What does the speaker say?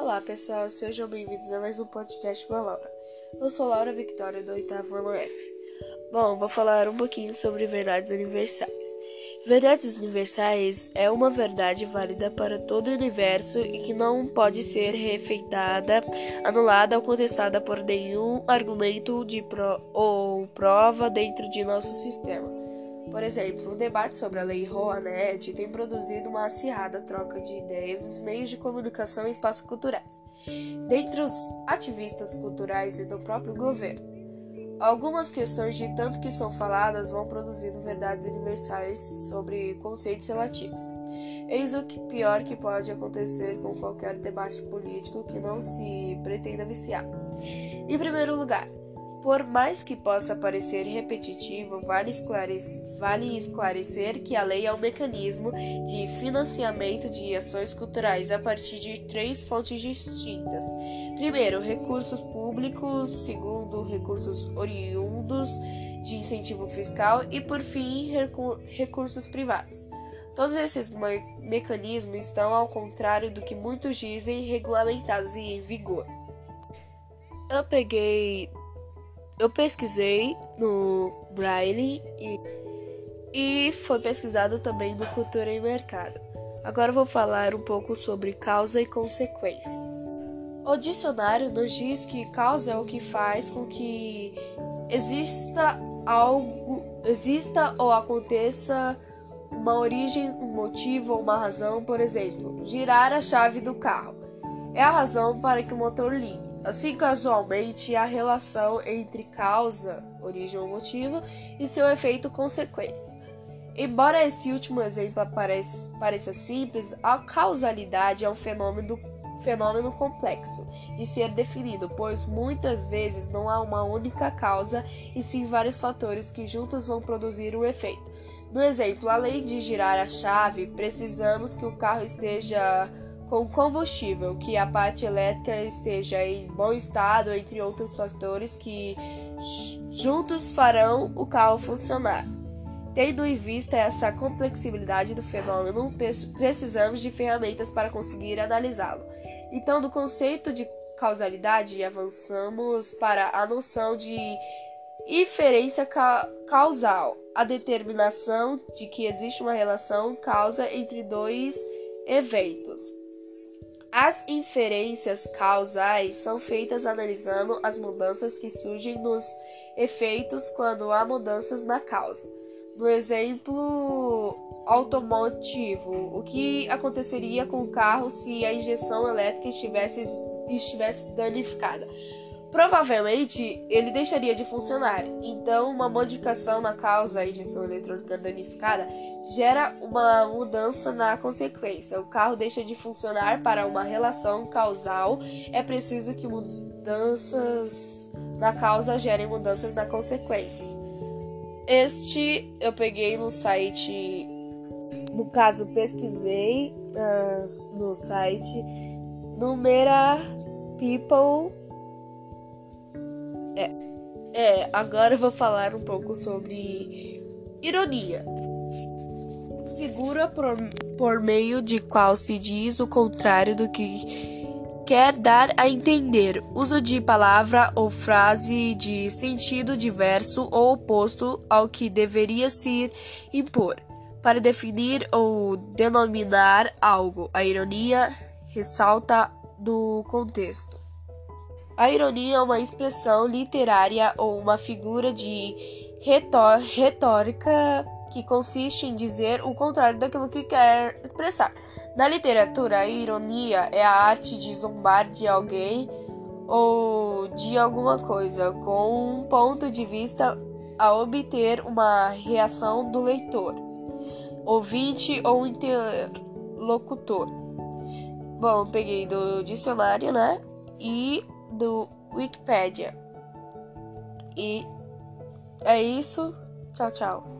Olá pessoal, sejam bem-vindos a mais um podcast com a Laura. Eu sou Laura Victoria do oitavo ano F. Bom, vou falar um pouquinho sobre verdades universais. Verdades universais é uma verdade válida para todo o universo e que não pode ser refeitada, anulada ou contestada por nenhum argumento de pro ou prova dentro de nosso sistema. Por exemplo, o debate sobre a Lei Rouanet tem produzido uma acirrada troca de ideias nos meios de comunicação e espaços culturais, dentre os ativistas culturais e do próprio governo. Algumas questões, de tanto que são faladas, vão produzindo verdades universais sobre conceitos relativos. Eis o que pior que pode acontecer com qualquer debate político que não se pretenda viciar. Em primeiro lugar, por mais que possa parecer repetitivo, vale esclarecer, vale esclarecer, que a lei é um mecanismo de financiamento de ações culturais a partir de três fontes distintas. Primeiro, recursos públicos, segundo, recursos oriundos de incentivo fiscal e, por fim, recursos privados. Todos esses me mecanismos estão, ao contrário do que muitos dizem, regulamentados e em vigor. Eu peguei eu pesquisei no Braille e, e foi pesquisado também no Cultura e Mercado. Agora vou falar um pouco sobre causa e consequências. O dicionário nos diz que causa é o que faz com que exista algo, exista ou aconteça uma origem, um motivo ou uma razão, por exemplo, girar a chave do carro. É a razão para que o motor ligue. Assim, casualmente, a relação entre causa, origem ou motivo, e seu efeito consequência. Embora esse último exemplo pareça, simples, a causalidade é um fenômeno, fenômeno complexo de ser definido, pois muitas vezes não há uma única causa e sim vários fatores que juntos vão produzir o um efeito. No exemplo, além de girar a chave, precisamos que o carro esteja com combustível, que a parte elétrica esteja em bom estado, entre outros fatores que juntos farão o carro funcionar. Tendo em vista essa complexibilidade do fenômeno, precisamos de ferramentas para conseguir analisá-lo. Então, do conceito de causalidade, avançamos para a noção de inferência ca causal, a determinação de que existe uma relação causa entre dois eventos. As inferências causais são feitas analisando as mudanças que surgem nos efeitos quando há mudanças na causa. No exemplo automotivo, o que aconteceria com o carro se a injeção elétrica estivesse, estivesse danificada? Provavelmente ele deixaria de funcionar. Então, uma modificação na causa, a injeção eletrônica danificada, gera uma mudança na consequência. O carro deixa de funcionar para uma relação causal. É preciso que mudanças na causa gerem mudanças na consequências. Este eu peguei no site, no caso pesquisei uh, no site Numera People é, agora eu vou falar um pouco sobre ironia. Figura por, por meio de qual se diz o contrário do que quer dar a entender. Uso de palavra ou frase de sentido diverso ou oposto ao que deveria se impor. Para definir ou denominar algo, a ironia ressalta do contexto. A ironia é uma expressão literária ou uma figura de retórica que consiste em dizer o contrário daquilo que quer expressar. Na literatura, a ironia é a arte de zombar de alguém ou de alguma coisa com um ponto de vista a obter uma reação do leitor, ouvinte ou interlocutor. Bom, peguei do dicionário, né? E do Wikipedia. E é isso. Tchau, tchau.